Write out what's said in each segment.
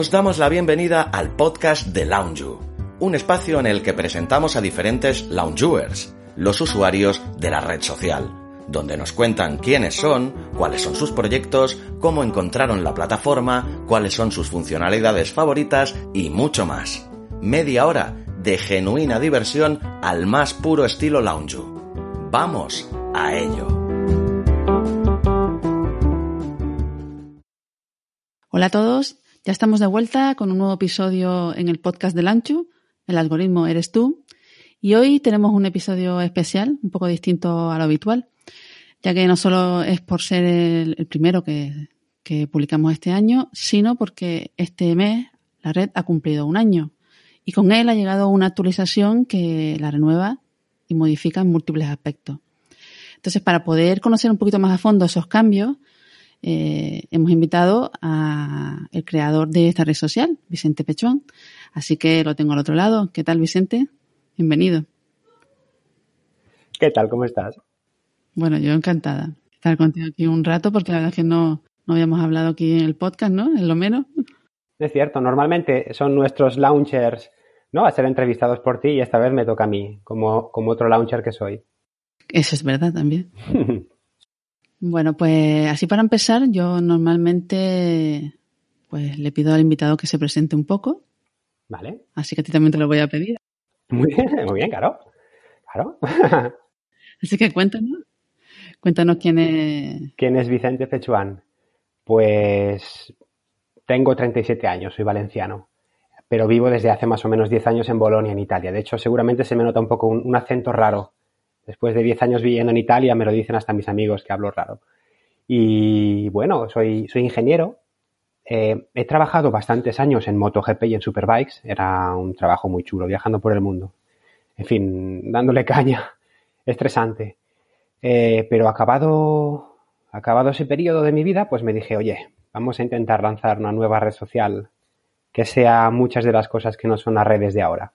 Os damos la bienvenida al podcast de Loungeu, un espacio en el que presentamos a diferentes loungers, los usuarios de la red social, donde nos cuentan quiénes son, cuáles son sus proyectos, cómo encontraron la plataforma, cuáles son sus funcionalidades favoritas y mucho más. Media hora de genuina diversión al más puro estilo Loungeu. Vamos a ello. Hola a todos, ya estamos de vuelta con un nuevo episodio en el podcast del Ancho. El algoritmo eres tú. Y hoy tenemos un episodio especial, un poco distinto a lo habitual, ya que no solo es por ser el, primero que, que publicamos este año, sino porque este mes la red ha cumplido un año y con él ha llegado una actualización que la renueva y modifica en múltiples aspectos. Entonces, para poder conocer un poquito más a fondo esos cambios, eh, hemos invitado a el creador de esta red social, Vicente Pechón. Así que lo tengo al otro lado. ¿Qué tal, Vicente? Bienvenido. ¿Qué tal? ¿Cómo estás? Bueno, yo encantada de estar contigo aquí un rato porque la verdad es que no, no habíamos hablado aquí en el podcast, ¿no? En lo menos. Es cierto, normalmente son nuestros launchers, ¿no? A ser entrevistados por ti y esta vez me toca a mí, como, como otro launcher que soy. Eso es verdad también. Bueno, pues así para empezar, yo normalmente pues le pido al invitado que se presente un poco. Vale. Así que a ti también te lo voy a pedir. Muy bien, muy bien, claro. Claro. Así que cuéntanos. Cuéntanos quién es. ¿Quién es Vicente Fechuán? Pues tengo 37 años, soy valenciano, pero vivo desde hace más o menos 10 años en Bolonia, en Italia. De hecho, seguramente se me nota un poco un, un acento raro Después de 10 años viviendo en Italia, me lo dicen hasta mis amigos que hablo raro. Y bueno, soy, ingeniero. Eh, he trabajado bastantes años en MotoGP y en Superbikes. Era un trabajo muy chulo, viajando por el mundo. En fin, dándole caña. Estresante. Eh, pero acabado, acabado ese periodo de mi vida, pues me dije, oye, vamos a intentar lanzar una nueva red social que sea muchas de las cosas que no son las redes de ahora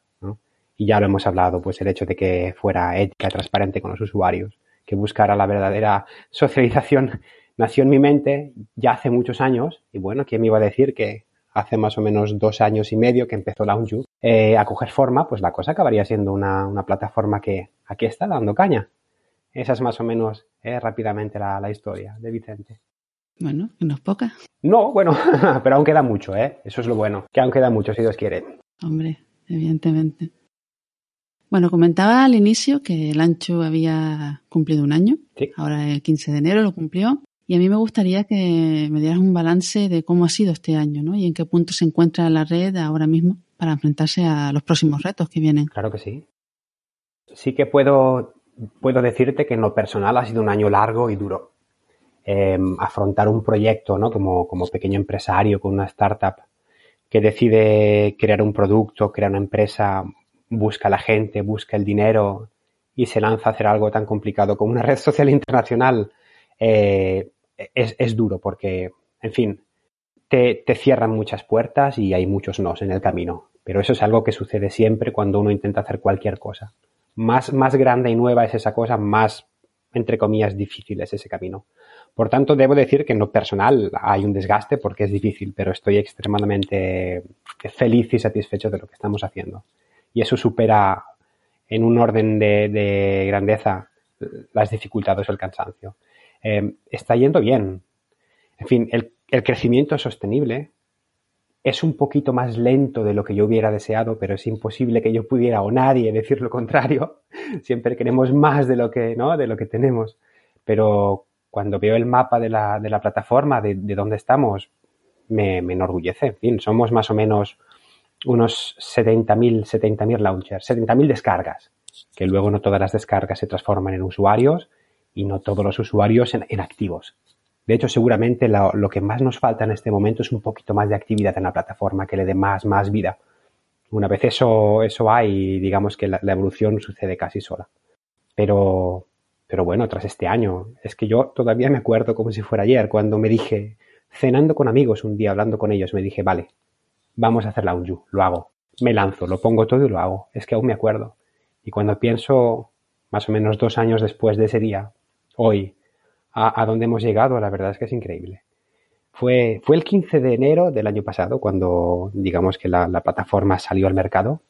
y ya lo hemos hablado, pues el hecho de que fuera ética, transparente con los usuarios, que buscara la verdadera socialización, nació en mi mente ya hace muchos años, y bueno, ¿quién me iba a decir que hace más o menos dos años y medio que empezó Lounge eh, a coger forma, pues la cosa acabaría siendo una, una, plataforma que aquí está dando caña. Esa es más o menos eh, rápidamente la, la, historia de Vicente. Bueno, no es poca. No, bueno, pero aún queda mucho, ¿eh? Eso es lo bueno, que aún queda mucho, si Dios quiere. Hombre, evidentemente. Bueno, comentaba al inicio que el ancho había cumplido un año. Sí. Ahora el 15 de enero lo cumplió. Y a mí me gustaría que me dieras un balance de cómo ha sido este año, ¿no? Y en qué punto se encuentra la red ahora mismo para enfrentarse a los próximos retos que vienen. Claro que sí. Sí que puedo, puedo decirte que en lo personal ha sido un año largo y duro. Eh, afrontar un proyecto, ¿no? Como, como pequeño empresario con una startup que decide crear un producto, crear una empresa busca la gente, busca el dinero y se lanza a hacer algo tan complicado como una red social internacional, eh, es, duro porque, en fin, te, te, cierran muchas puertas y hay muchos nos en el camino. Pero eso es algo que sucede siempre cuando uno intenta hacer cualquier cosa. Más, más grande y nueva es esa cosa, más, entre comillas, difícil es ese camino. Por tanto, debo decir que en lo personal hay un desgaste porque es difícil, pero estoy extremadamente feliz y satisfecho de lo que estamos haciendo y eso supera en un orden de, de grandeza las dificultades o el cansancio. Eh, está yendo bien. En fin, el, el, crecimiento sostenible es un poquito más lento de lo que yo hubiera deseado, pero es imposible que yo pudiera o nadie decir lo contrario. Siempre queremos más de lo que, ¿no? de lo que tenemos. Pero cuando veo el mapa de la, de la plataforma, de, de dónde estamos, me, me enorgullece. En fin, somos más o menos unos 70.000 70 launchers, 70.000 descargas, que luego no todas las descargas se transforman en usuarios y no todos los usuarios en, en activos. De hecho, seguramente lo, que más nos falta en este momento es un poquito más de actividad en la plataforma, que le dé más, más vida. Una vez eso, eso hay, digamos que la, evolución sucede casi sola. Pero, pero bueno, tras este año, es que yo todavía me acuerdo como si fuera ayer, cuando me dije, cenando con amigos un día, hablando con ellos, me dije, vale, vamos a hacer la Unju, lo hago. Me lanzo, lo pongo todo y lo hago. Es que aún me acuerdo. Y cuando pienso, más o menos dos años después de ese día, hoy, a, a dónde hemos llegado, la verdad es que es increíble. Fue, fue el 15 de enero del año pasado cuando, digamos que la, plataforma salió al mercado.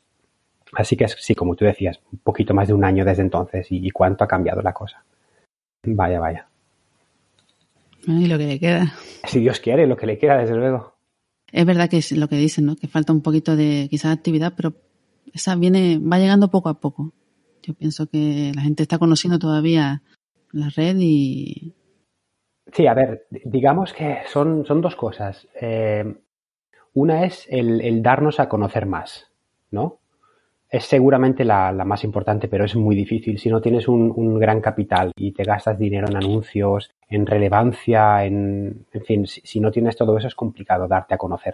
Así que sí, como tú decías, un poquito más de un año desde entonces y, cuánto ha cambiado la cosa. Vaya, vaya. Y lo que le queda. Si Dios quiere, lo que le queda, desde luego. Es verdad que es lo que dicen, ¿no? Que falta un poquito de quizás actividad, pero esa viene, va llegando poco a poco. Yo pienso que la gente está conociendo todavía la red y... Sí, a ver, digamos que son, son dos cosas. Eh, una es el, darnos a conocer más, ¿no? Es seguramente la, más importante, pero es muy difícil. Si no tienes un, gran capital y te gastas dinero en anuncios, en relevancia, en, en fin, si, no tienes todo eso es complicado darte a conocer.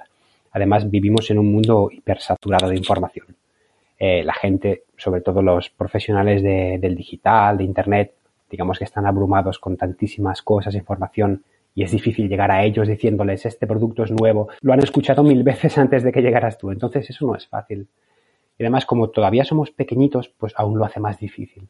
Además, vivimos en un mundo hipersaturado de información. Eh, la gente, sobre todo los profesionales del digital, de Internet, digamos que están abrumados con tantísimas cosas, información, y es difícil llegar a ellos diciéndoles este producto es nuevo. Lo han escuchado mil veces antes de que llegaras tú. Entonces eso no es fácil. Y además, como todavía somos pequeñitos, pues aún lo hace más difícil.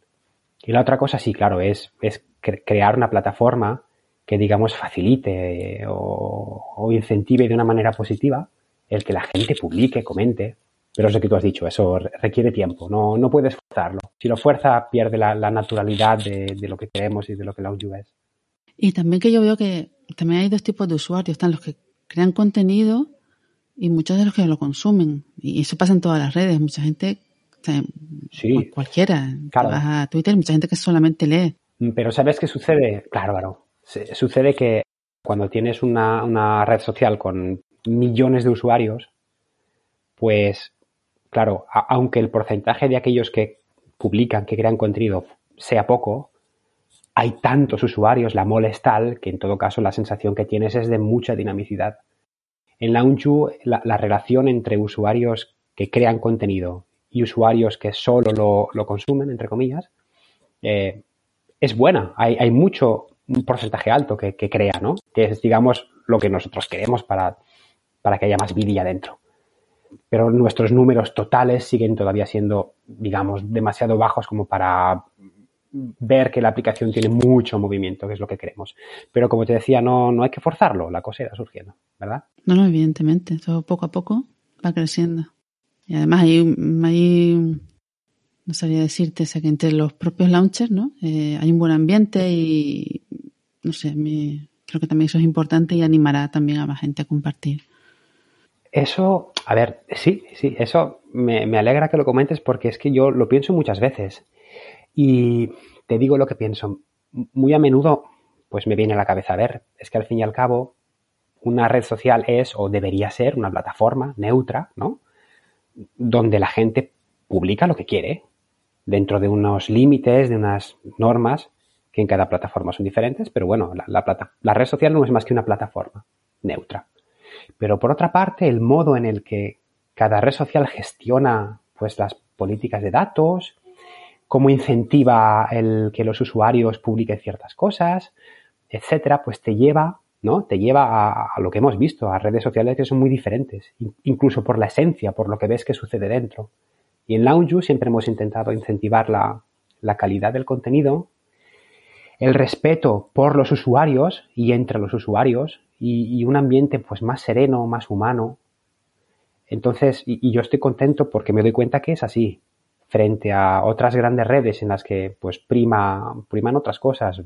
Y la otra cosa, sí, claro, es, es crear una plataforma que, digamos, facilite o, o incentive de una manera positiva el que la gente publique, comente, pero es lo que tú has dicho, eso requiere tiempo, no, no puedes forzarlo. Si lo fuerza, pierde la, naturalidad de, lo que queremos y de lo que la audio es. Y también que yo veo que también hay dos tipos de usuarios, están los que crean contenido y muchos de los que lo consumen. Y eso pasa en todas las redes, mucha gente, sí. cualquiera, claro. vas a Twitter, mucha gente que solamente lee. Mm, pero ¿sabes qué sucede? Claro, claro. Sucede que cuando tienes una, una red social con millones de usuarios, pues claro, aunque el porcentaje de aquellos que publican, que crean contenido sea poco, hay tantos usuarios, la mole es tal, que en todo caso la sensación que tienes es de mucha dinamicidad. En Launchu, la, la relación entre usuarios que crean contenido y usuarios que solo lo, consumen, entre comillas, eh, es buena. Hay, mucho, un porcentaje alto que, crea, ¿no? Que es, digamos, lo que nosotros queremos para, para que haya más vidilla dentro pero nuestros números totales siguen todavía siendo, digamos, demasiado bajos como para ver que la aplicación tiene mucho movimiento, que es lo que queremos. Pero como te decía, no, no hay que forzarlo, la cosa irá surgiendo, ¿verdad? No, no, evidentemente, todo poco a poco va creciendo. Y además hay, hay no sabría decirte, o que entre los propios launchers, ¿no? Eh, hay un buen ambiente y, no sé, creo que también eso es importante y animará también a más gente a compartir. Eso, a ver, sí, sí, eso me, alegra que lo comentes porque es que yo lo pienso muchas veces. Y te digo lo que pienso. Muy a menudo, pues me viene a la cabeza, a ver, es que al fin y al cabo, una red social es o debería ser una plataforma neutra, ¿no? Donde la gente publica lo que quiere, dentro de unos límites, de unas normas que en cada plataforma son diferentes, pero bueno, la, la red social no es más que una plataforma neutra. Pero por otra parte, el modo en el que cada red social gestiona pues las políticas de datos, cómo incentiva el que los usuarios publiquen ciertas cosas, etcétera, pues te lleva, ¿no? Te lleva a, lo que hemos visto, a redes sociales que son muy diferentes, incluso por la esencia, por lo que ves que sucede dentro. Y en Lounge siempre hemos intentado incentivar la calidad del contenido, el respeto por los usuarios y entre los usuarios, y, un ambiente pues más sereno, más humano. Entonces, y, yo estoy contento porque me doy cuenta que es así, frente a otras grandes redes en las que pues prima, priman otras cosas.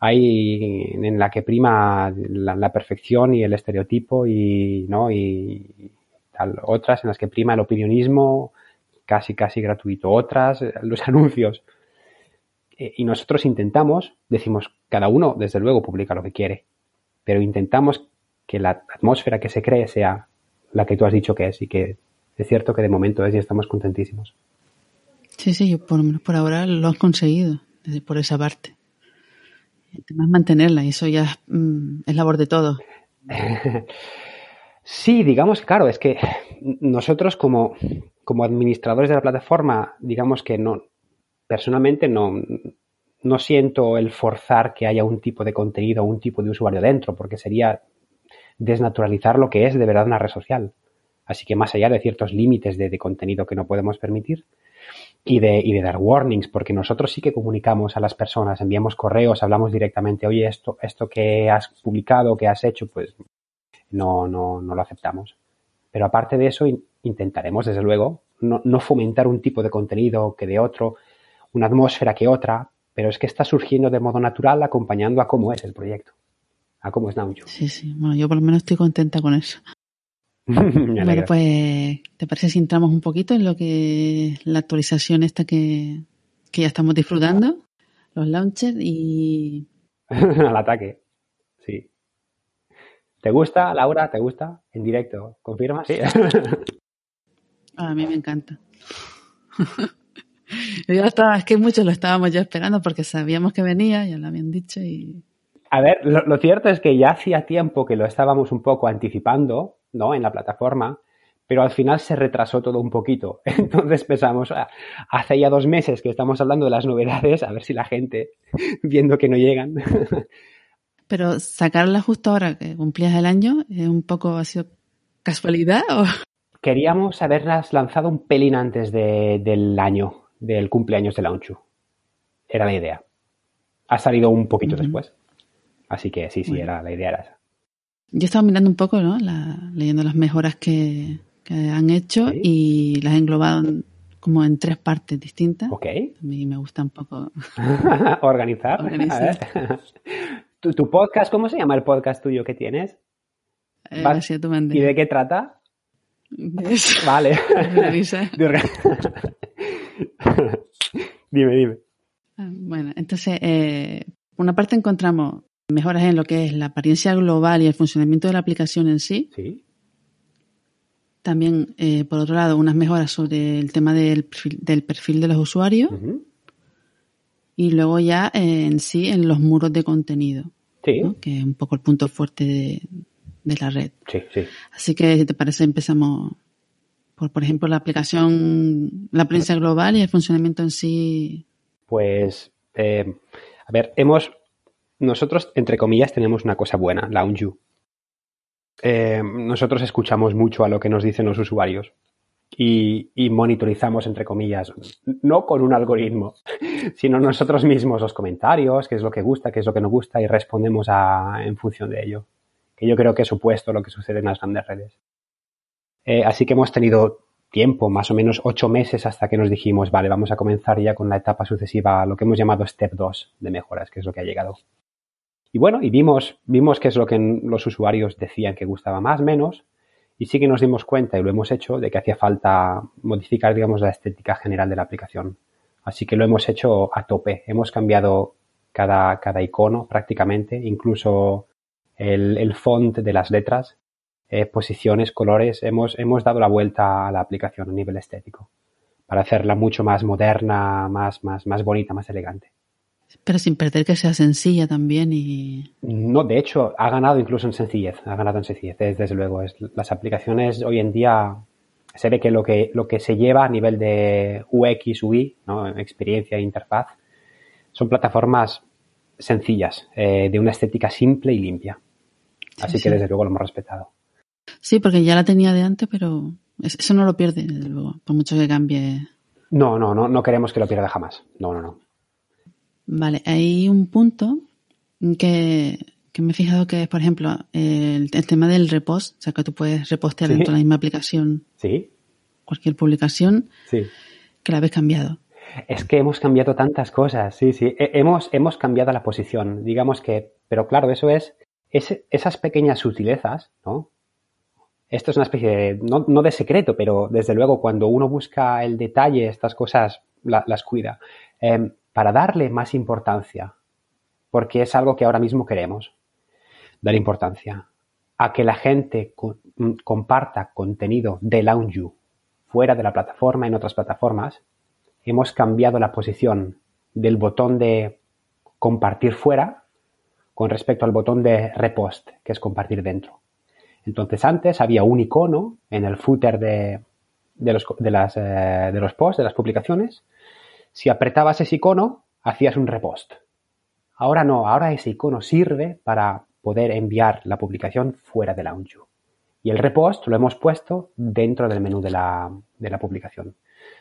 Hay en la que prima la, perfección y el estereotipo y, ¿no? y. Otras en las que prima el opinionismo casi, casi gratuito. Otras, los anuncios. Eh, y nosotros intentamos, decimos, cada uno desde luego publica lo que quiere pero intentamos que la atmósfera que se cree sea la que tú has dicho que es y que es cierto que de momento es y estamos contentísimos. Sí, sí, por lo menos por ahora lo has conseguido, por esa parte. El tema es mantenerla y eso ya mm, es labor de todos. sí, digamos, claro, es que nosotros como, como administradores de la plataforma, digamos que no, personalmente no, no siento el forzar que haya un tipo de contenido o un tipo de usuario dentro, porque sería desnaturalizar lo que es de verdad una red social. Así que más allá de ciertos límites de, contenido que no podemos permitir y de, y de, dar warnings, porque nosotros sí que comunicamos a las personas, enviamos correos, hablamos directamente, oye, esto, esto que has publicado, que has hecho, pues no, no, no lo aceptamos. Pero aparte de eso, intentaremos, desde luego, no, no fomentar un tipo de contenido que de otro, una atmósfera que otra, pero es que está surgiendo de modo natural acompañando a cómo es el proyecto, a cómo es Naunju. Sí, sí, bueno, yo por lo menos estoy contenta con eso. bueno, pues, ¿te parece si entramos un poquito en lo que la actualización esta que, que ya estamos disfrutando? Los launchers y... Al ataque, sí. ¿Te gusta, Laura? ¿Te gusta? En directo, ¿confirmas? Sí. a mí me encanta. Yo estaba, es que muchos lo estábamos ya esperando porque sabíamos que venía, ya lo habían dicho y... A ver, lo, cierto es que ya hacía tiempo que lo estábamos un poco anticipando, ¿no? En la plataforma, pero al final se retrasó todo un poquito. Entonces pensamos, ah, hace ya dos meses que estamos hablando de las novedades, a ver si la gente, viendo que no llegan. Pero sacarla justo ahora que cumplías el año, ¿es un poco ha sido casualidad o...? Queríamos haberlas lanzado un pelín antes del año, del cumpleaños de Launchu. Era la idea. Ha salido un poquito después. Así que sí, sí, era, la idea era esa. Yo estaba mirando un poco, ¿no? leyendo las mejoras que, han hecho y las he englobado como en tres partes distintas. Ok. A mí me gusta un poco organizar. ¿Tu, podcast, cómo se llama el podcast tuyo que tienes? Eh, ¿Y de qué trata? Vale. dime, dime. Ah, bueno, entonces, eh, una parte encontramos mejoras en lo que es la apariencia global y el funcionamiento de la aplicación en sí. Sí. También, eh, por otro lado, unas mejoras sobre el tema del perfil, de los usuarios. Y luego ya eh, en sí en los muros de contenido. Sí. Que es un poco el punto fuerte de, de la red. Sí, sí. Así que, si te parece, empezamos por, por ejemplo, la aplicación, la prensa global y el funcionamiento en sí. Pues, eh, a ver, hemos, nosotros, entre comillas, tenemos una cosa buena, Lounge eh, nosotros escuchamos mucho a lo que nos dicen los usuarios y, monitorizamos, entre comillas, no con un algoritmo, sino nosotros mismos los comentarios, qué es lo que gusta, qué es lo que no gusta y respondemos a, en función de ello. Que yo creo que es supuesto lo que sucede en las grandes redes. Eh, así que hemos tenido tiempo, más o menos ocho meses hasta que nos dijimos, vale, vamos a comenzar ya con la etapa sucesiva, lo que hemos llamado Step 2 de mejoras, que es lo que ha llegado. Y bueno, y vimos, vimos qué es lo que los usuarios decían que gustaba más, menos, y sí que nos dimos cuenta, y lo hemos hecho, de que hacía falta modificar, digamos, la estética general de la aplicación. Así que lo hemos hecho a tope. Hemos cambiado cada, cada icono prácticamente, incluso el, el font de las letras eh, posiciones, colores, hemos, hemos dado la vuelta a la aplicación a nivel estético para hacerla mucho más moderna, más, más, más bonita, más elegante. Pero sin perder que sea sencilla también y... No, de hecho, ha ganado incluso en sencillez, ha ganado en sencillez, desde luego. Es, las aplicaciones hoy en día se ve que lo que, lo que se lleva a nivel de UX, UI, ¿no? experiencia e interfaz, son plataformas sencillas, eh, de una estética simple y limpia. Así que desde luego lo hemos respetado. Sí, porque ya la tenía de antes, pero eso no lo pierde, desde luego, por mucho que cambie. No, no, no, no queremos que lo pierda jamás. No, no, no. Vale, hay un punto que, me he fijado que es, por ejemplo, el, tema del repost, o sea, que tú puedes repostear dentro de la misma aplicación. Sí. Cualquier publicación. Sí. Que la habéis cambiado. Es que hemos cambiado tantas cosas, sí, sí. Hemos, hemos cambiado la posición, digamos que, pero claro, eso es, es esas pequeñas sutilezas, ¿no? esto es una especie de, no, de secreto, pero desde luego cuando uno busca el detalle, estas cosas las cuida, em, para darle más importancia, porque es algo que ahora mismo queremos, dar importancia a que la gente mm, comparta contenido de Lounge fuera de la plataforma, en otras plataformas, hemos cambiado la posición del botón de compartir fuera con respecto al botón de repost, que es compartir dentro. Entonces antes había un icono en el footer de, los, de, eh, de los posts, de las publicaciones. Si apretabas ese icono, hacías un repost. Ahora no, ahora ese icono sirve para poder enviar la publicación fuera de Launchview. Y el repost lo hemos puesto dentro del menú de la, de la publicación.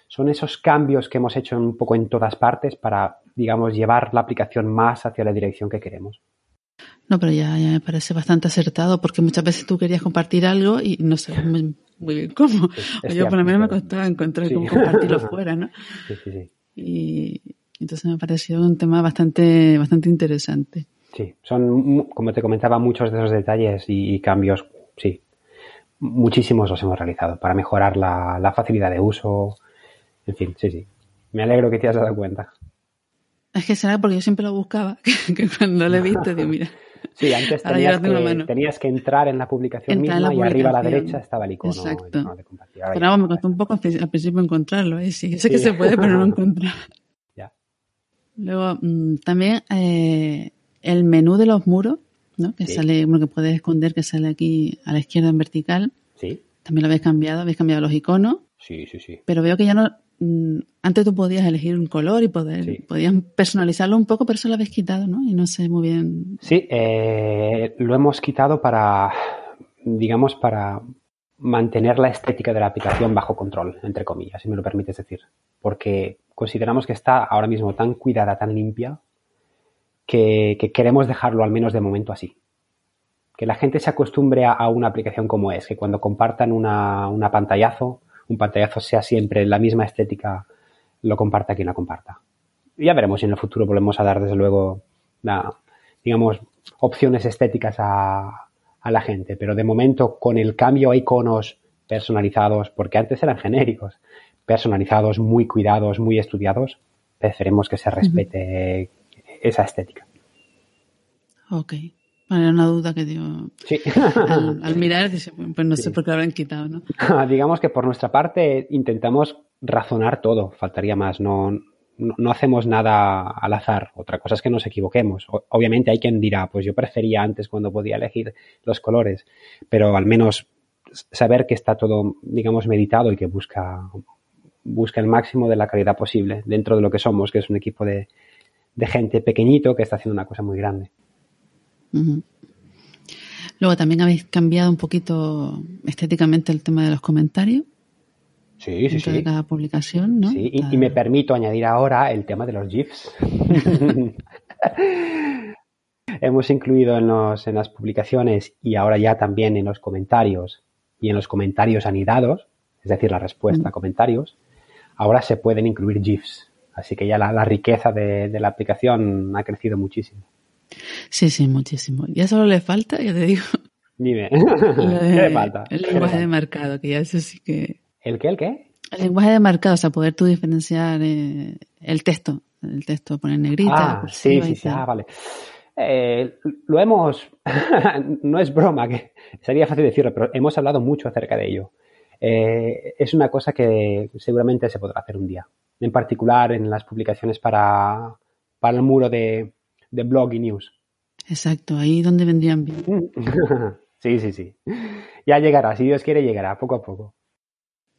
Son esos cambios que hemos hecho un poco en todas partes para, digamos, llevar la aplicación más hacia la dirección que queremos. No, pero ya, me parece bastante acertado porque muchas veces tú querías compartir algo y no sabes muy, bien cómo. yo por lo menos me costaba encontrar cómo compartirlo fuera, ¿no? Sí, sí, sí. Y entonces me ha parecido un tema bastante, bastante interesante. Sí, son, como te comentaba, muchos de esos detalles y, cambios, sí, muchísimos los hemos realizado para mejorar la, la facilidad de uso. En fin, sí, sí. Me alegro que te hayas dado cuenta. Es que será porque yo siempre lo buscaba, que cuando lo he visto, digo, mira. Sí, antes tenías que, tenías que, entrar en la publicación misma y arriba a la derecha estaba el icono, Exacto. de compartir. pero vamos, me costó un poco al principio encontrarlo, ¿eh? sí, sé que se puede, pero no lo encontré. ya. Luego, mm, también eh, el menú de los muros, ¿no? Que sale, bueno, que puedes esconder, que sale aquí a la izquierda en vertical. Sí. También lo habéis cambiado, habéis cambiado los iconos. Sí, sí, sí. Pero veo que ya no, antes tú podías elegir un color y poder, podías personalizarlo un poco, pero eso lo habéis quitado, ¿no? Y no sé muy bien. Sí, eh, lo hemos quitado para, digamos, para mantener la estética de la aplicación bajo control, entre comillas, si me lo permites decir. Porque consideramos que está ahora mismo tan cuidada, tan limpia, que, queremos dejarlo al menos de momento así. Que la gente se acostumbre a, una aplicación como es, que cuando compartan una, una pantallazo, un pantallazo sea siempre la misma estética, lo comparta quien la comparta. Ya veremos si en el futuro volvemos a dar, desde luego, digamos, opciones estéticas a, a la gente. Pero de momento, con el cambio a iconos personalizados, porque antes eran genéricos, personalizados, muy cuidados, muy estudiados, preferemos que se respete esa estética. Ok. Era una duda que dio. Sí. Al, mirar, pues no sé por qué lo habrán quitado, ¿no? Digamos que por nuestra parte intentamos razonar todo, faltaría más. No, no, hacemos nada al azar. Otra cosa es que nos equivoquemos. obviamente hay quien dirá, pues yo prefería antes cuando podía elegir los colores, pero al menos saber que está todo, digamos, meditado y que busca, busca el máximo de la calidad posible dentro de lo que somos, que es un equipo de, de gente pequeñito que está haciendo una cosa muy grande. Luego también habéis cambiado un poquito estéticamente el tema de los comentarios. Sí, sí, sí. de cada publicación, ¿no? Sí, y, me permito añadir ahora el tema de los GIFs. Hemos incluido en, los, en las publicaciones y ahora ya también en los comentarios y en los comentarios anidados, es decir, la respuesta a comentarios, ahora se pueden incluir GIFs. Así que ya la, riqueza de la aplicación ha crecido muchísimo. Sí, sí, muchísimo. Ya solo le falta, ya te digo. Dime. ¿Qué le falta? El lenguaje de marcado, que ya eso sí que. ¿El qué? ¿El qué? El lenguaje de marcado, o sea, poder tú diferenciar eh, el texto. El texto poner negrita. Ah, sí, sí, sí. Ah, vale. Eh, lo hemos. no es broma, que sería fácil decirlo, pero hemos hablado mucho acerca de ello. Eh, es una cosa que seguramente se podrá hacer un día. En particular en las publicaciones para, para el muro de, de blog y news. Exacto, ahí donde vendrían bien. sí, sí, sí. Ya llegará, si Dios quiere llegará, poco a poco.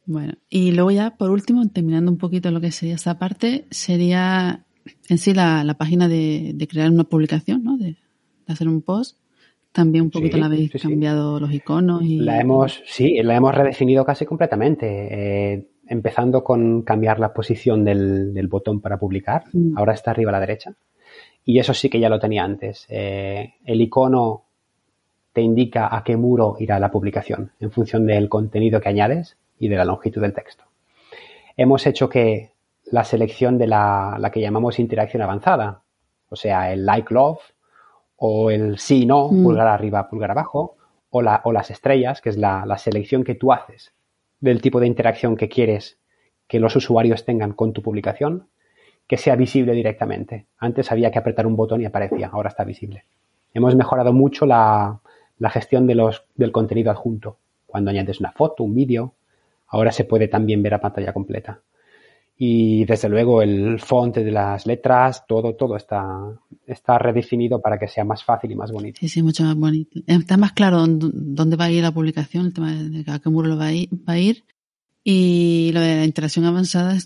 Bueno, y luego ya, por último, terminando un poquito lo que sería esta parte, sería en sí la, página de, crear una publicación, ¿no? De, hacer un post. También un poquito la habéis cambiado los iconos y... La hemos, sí, la hemos redefinido casi completamente. Eh, empezando con cambiar la posición del, botón para publicar. Mm. Ahora está arriba a la derecha. Y eso sí que ya lo tenía antes. Eh, el icono te indica a qué muro irá la publicación en función del contenido que añades y de la longitud del texto. Hemos hecho que la selección de la, que llamamos interacción avanzada, o sea, el like love o el sí no, mm. pulgar arriba, pulgar abajo, o, la, o las estrellas, que es la, la selección que tú haces del tipo de interacción que quieres que los usuarios tengan con tu publicación, que sea visible directamente. Antes había que apretar un botón y aparecía, ahora está visible. Hemos mejorado mucho la, gestión de los, del contenido adjunto. Cuando añades una foto, un vídeo, ahora se puede también ver a pantalla completa. y desde luego el font de las letras, todo, todo está, está redefinido para que sea más fácil y más bonito. Sí, sí, mucho más bonito. Está más claro dónde va a ir la publicación, el tema de a qué muro lo va a ir, va a ir. Y lo de la interacción avanzada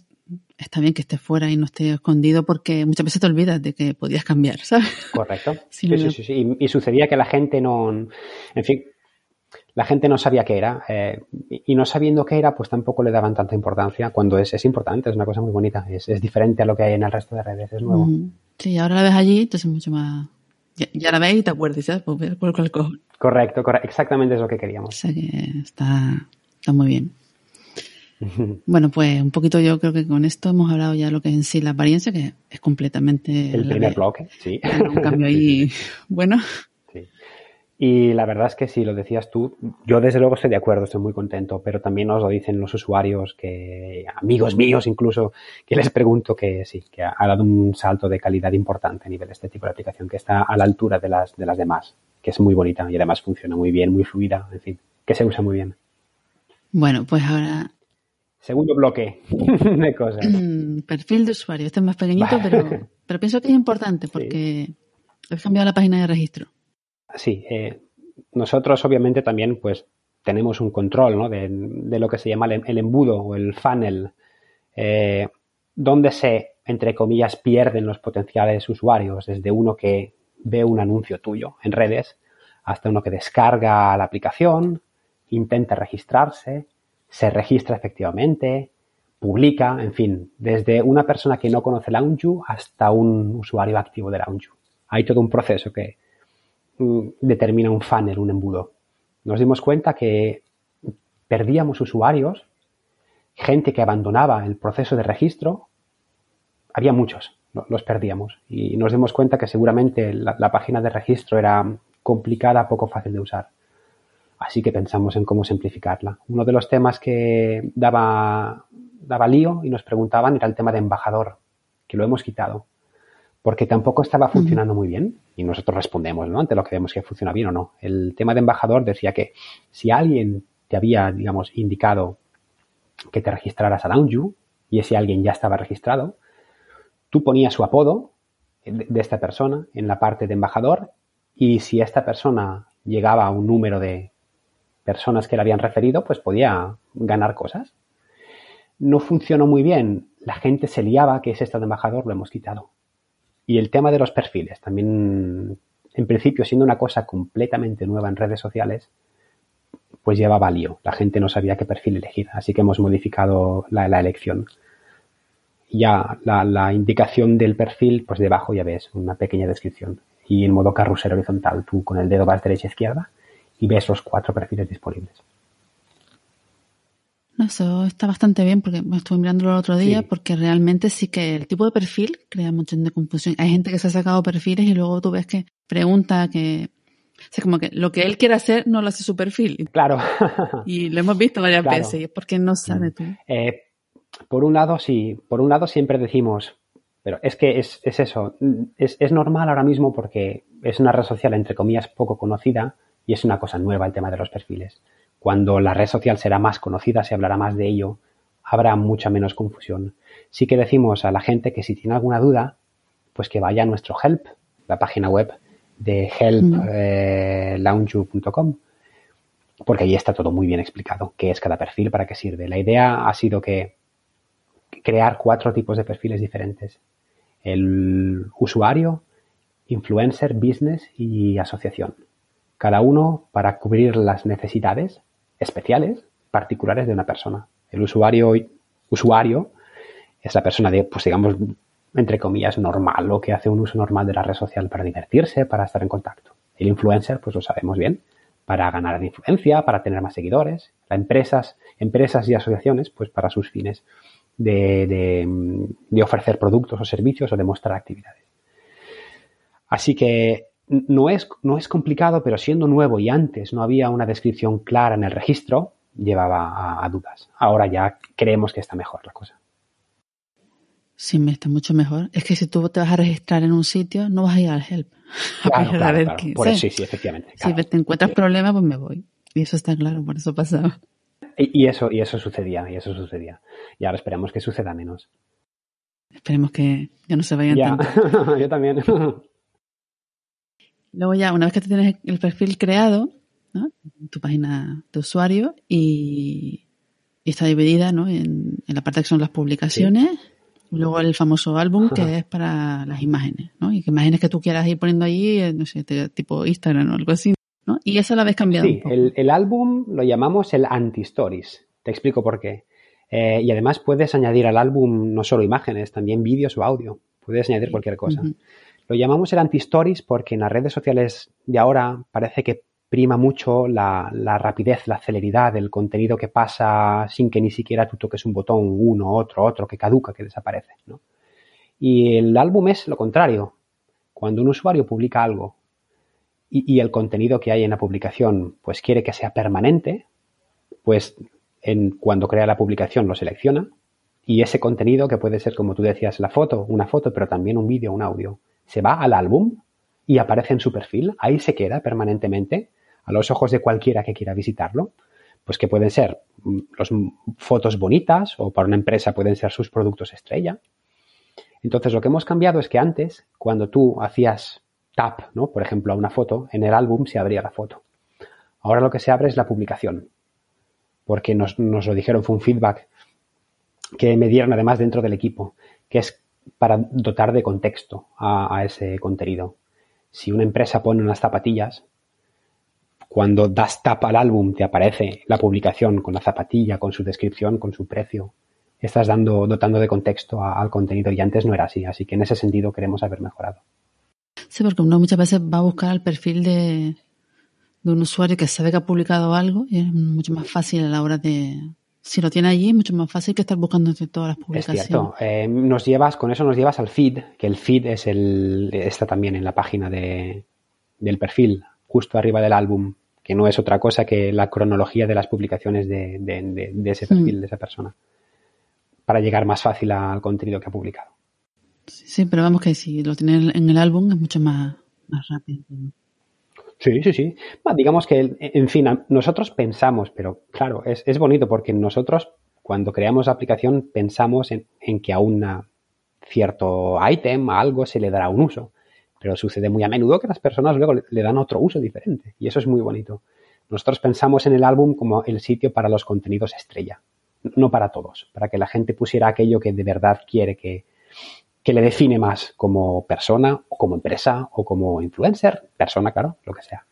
está bien que esté fuera y no esté escondido porque muchas veces te olvidas de que podías cambiar, ¿sabes? Correcto. Sí, sí, sí, sí, Y, sucedía que la gente no, en fin, la gente no sabía qué era eh, y no sabiendo qué era, pues tampoco le daban tanta importancia cuando es, es importante, es una cosa muy bonita, es, es, diferente a lo que hay en el resto de redes, es nuevo. Sí, ahora la ves allí, entonces es mucho más... Ya, la ves y te acuerdas, ¿sabes? Pues por el Correcto, correcto, exactamente es lo que queríamos. O sea que está, está muy bien. Bueno, pues un poquito yo creo que con esto hemos hablado ya lo que es en sí la apariencia, que es completamente... El primer bloque, sí. Un cambio ahí bueno. Sí. Y la verdad es que si lo decías tú, yo desde luego estoy de acuerdo, estoy muy contento, pero también nos lo dicen los usuarios, que amigos míos incluso, que les pregunto que sí, que ha, dado un salto de calidad importante a nivel de este tipo de aplicación, que está a la altura de las, de las demás, que es muy bonita y además funciona muy bien, muy fluida, en fin, que se usa muy bien. Bueno, pues ahora Segundo bloque de cosas. Perfil de usuario. Este es más pequeñito, pero, pero pienso que es importante porque he cambiado la página de registro. Sí, eh, nosotros obviamente también pues tenemos un control ¿no? de, lo que se llama el, embudo o el funnel, eh, donde se, entre comillas, pierden los potenciales usuarios, desde uno que ve un anuncio tuyo en redes hasta uno que descarga la aplicación, intenta registrarse, se registra efectivamente, publica, en fin, desde una persona que no conoce Launju hasta un usuario activo de Launju. Hay todo un proceso que mm, determina un funnel, un embudo. Nos dimos cuenta que perdíamos usuarios, gente que abandonaba el proceso de registro, había muchos, los perdíamos. Y nos dimos cuenta que seguramente la página de registro era complicada, poco fácil de usar. Así que pensamos en cómo simplificarla. Uno de los temas que daba, daba lío y nos preguntaban era el tema de embajador, que lo hemos quitado, porque tampoco estaba funcionando muy bien. Y nosotros respondemos, ¿no? Ante lo que vemos que funciona bien o no. El tema de embajador decía que si alguien te había, digamos, indicado que te registraras a Lounge y ese alguien ya estaba registrado, tú ponías su apodo de esta persona en la parte de embajador y si esta persona llegaba a un número de personas que le habían referido, pues podía ganar cosas. No funcionó muy bien, la gente se liaba que ese estado embajador lo hemos quitado. Y el tema de los perfiles, también en principio siendo una cosa completamente nueva en redes sociales, pues llevaba lío. La gente no sabía qué perfil elegir, así que hemos modificado la, elección. Ya la, la, indicación del perfil, pues debajo ya ves una pequeña descripción. Y en modo carrusel horizontal, tú con el dedo vas derecha a izquierda y ves los cuatro perfiles disponibles. eso está bastante bien porque me estuve mirándolo el otro día porque realmente sí que el tipo de perfil crea mucha de confusión. Hay gente que se ha sacado perfiles y luego tú ves que pregunta que o sea, como que lo que él quiere hacer no lo hace su perfil. Claro. y lo hemos visto varias veces, es porque no sabe tú. Eh, por un lado, sí. Por un lado, siempre decimos, pero es que es, eso. Es, es, normal ahora mismo porque es una red social, entre comillas, poco conocida y es una cosa nueva el tema de los perfiles. Cuando la red social será más conocida, se hablará más de ello, habrá mucha menos confusión. Sí que decimos a la gente que si tiene alguna duda, pues que vaya a nuestro help, la página web de help.launju.com, eh, porque ahí está todo muy bien explicado, qué es cada perfil, para qué sirve. La idea ha sido que crear cuatro tipos de perfiles diferentes. El usuario, influencer, business y asociación cada uno para cubrir las necesidades especiales, particulares de una persona. El usuario, usuario es la persona de, pues digamos, entre comillas, normal, o que hace un uso normal de la red social para divertirse, para estar en contacto. El influencer, pues lo sabemos bien, para ganar influencia, para tener más seguidores. Las empresas, empresas y asociaciones, pues para sus fines de, de ofrecer productos o servicios o de mostrar actividades. Así que no es, no es complicado, pero siendo nuevo y antes no había una descripción clara en el registro, llevaba a, dudas. Ahora ya creemos que está mejor la cosa. Sí, me está mucho mejor. Es que si tú te vas a registrar en un sitio, no vas a ir al help. Claro, claro, sí, sí, efectivamente. Si te encuentras problemas, pues me voy. Y eso está claro, por eso pasaba. Y, eso, y eso sucedía, y eso sucedía. Y ahora esperemos que suceda menos. Esperemos que ya no se vayan ya. tanto. Yo también. Luego ya, una vez que tú tienes el perfil creado, ¿no? tu página de usuario y, y está dividida ¿no? en, en, la parte que son las publicaciones, y luego el famoso álbum que es para las imágenes, ¿no? Y que imágenes que tú quieras ir poniendo allí, no sé, tipo Instagram o algo así, ¿no? Y eso lo habéis cambiado. Sí, El, el, álbum lo llamamos el anti-stories. Te explico por qué. Eh, y además puedes añadir al álbum no solo imágenes, también vídeos o audio. Puedes añadir cualquier cosa. Uh -huh. Lo llamamos el anti-stories porque en las redes sociales de ahora parece que prima mucho la, rapidez, la celeridad del contenido que pasa sin que ni siquiera tú toques un botón, uno, otro, otro, que caduca, que desaparece. Y el álbum es lo contrario. Cuando un usuario publica algo y, el contenido que hay en la publicación pues quiere que sea permanente, pues cuando crea la publicación lo selecciona y ese contenido, que puede ser como tú decías, la foto, una foto, pero también un vídeo, un audio, se va al álbum y aparece en su perfil, ahí se queda permanentemente a los ojos de cualquiera que quiera visitarlo, pues que pueden ser los fotos bonitas o para una empresa pueden ser sus productos estrella. Entonces lo que hemos cambiado es que antes, cuando tú hacías tap, ¿no? por ejemplo, a una foto, en el álbum se abría la foto. Ahora lo que se abre es la publicación, porque nos, nos lo dijeron, fue un feedback que me dieron además dentro del equipo, que es para dotar de contexto a, ese contenido. Si una empresa pone unas zapatillas, cuando das tap al álbum te aparece la publicación con la zapatilla, con su descripción, con su precio. Estás dando, dotando de contexto al contenido y antes no era así, así que en ese sentido queremos haber mejorado. Sí, porque uno muchas veces va a buscar el perfil de, de un usuario que sabe que ha publicado algo y es mucho más fácil a la hora de, si lo tiene allí, es mucho más fácil que estar buscando entre todas las publicaciones. Es cierto. Eh, nos llevas, con eso nos llevas al feed, que el feed es el, está también en la página de, del perfil, justo arriba del álbum, que no es otra cosa que la cronología de las publicaciones de, de, de, de ese perfil, mm. de esa persona, para llegar más fácil al contenido que ha publicado. Sí, pero vamos que si lo tiene en el álbum es mucho más, más rápido. Sí, sí, sí. Digamos que, en fin, nosotros pensamos, pero claro, es, es bonito porque nosotros cuando creamos la aplicación pensamos en, en que a un cierto ítem, a algo, se le dará un uso. Pero sucede muy a menudo que las personas luego le dan otro uso diferente y eso es muy bonito. Nosotros pensamos en el álbum como el sitio para los contenidos estrella, no para todos, para que la gente pusiera aquello que de verdad quiere que, que le define más como persona o como empresa o como influencer, persona, claro, lo que sea.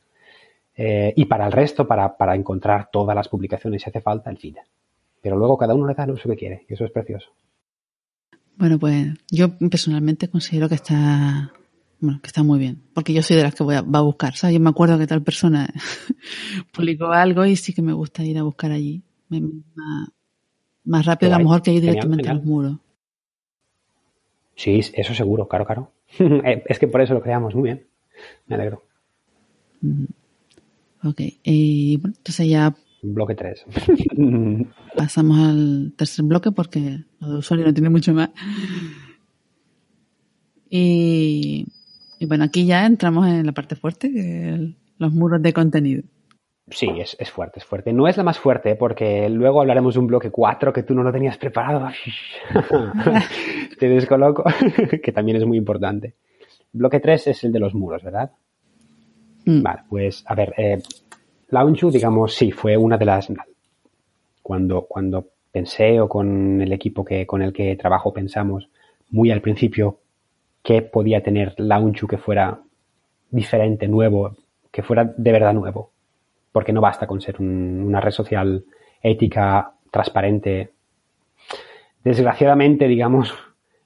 Eh, y para el resto, para, para encontrar todas las publicaciones si hace falta, el feed. Pero luego cada uno le da el uso que quiere y eso es precioso. Bueno, pues yo personalmente considero que está bueno, que está muy bien, porque yo soy de las que voy a, va a buscar, ¿sabes? Yo me acuerdo que tal persona publicó algo y sí que me gusta ir a buscar allí. Más, más, rápido a lo mejor que ir directamente genial, genial. a los muros. Sí, eso seguro, claro, claro. es que por eso lo creamos, muy bien. Me alegro. Ok, y bueno, entonces ya... Bloque 3. pasamos al tercer bloque porque lo de usuario no tiene mucho más. Y y bueno, aquí ya entramos en la parte fuerte, que los muros de contenido. Sí, es, es, fuerte, es fuerte. No es la más fuerte, porque luego hablaremos de un bloque 4 que tú no lo tenías preparado. Te descoloco, que también es muy importante. Bloque 3 es el de los muros, ¿verdad? Mm. Vale, pues a ver, eh, Launchu, digamos, sí, fue una de las... Cuando, cuando pensé o con el equipo que, con el que trabajo pensamos muy al principio que podía tener Launchu que fuera diferente, nuevo, que fuera de verdad nuevo. Porque no basta con ser un, una red social ética, transparente. Desgraciadamente, digamos,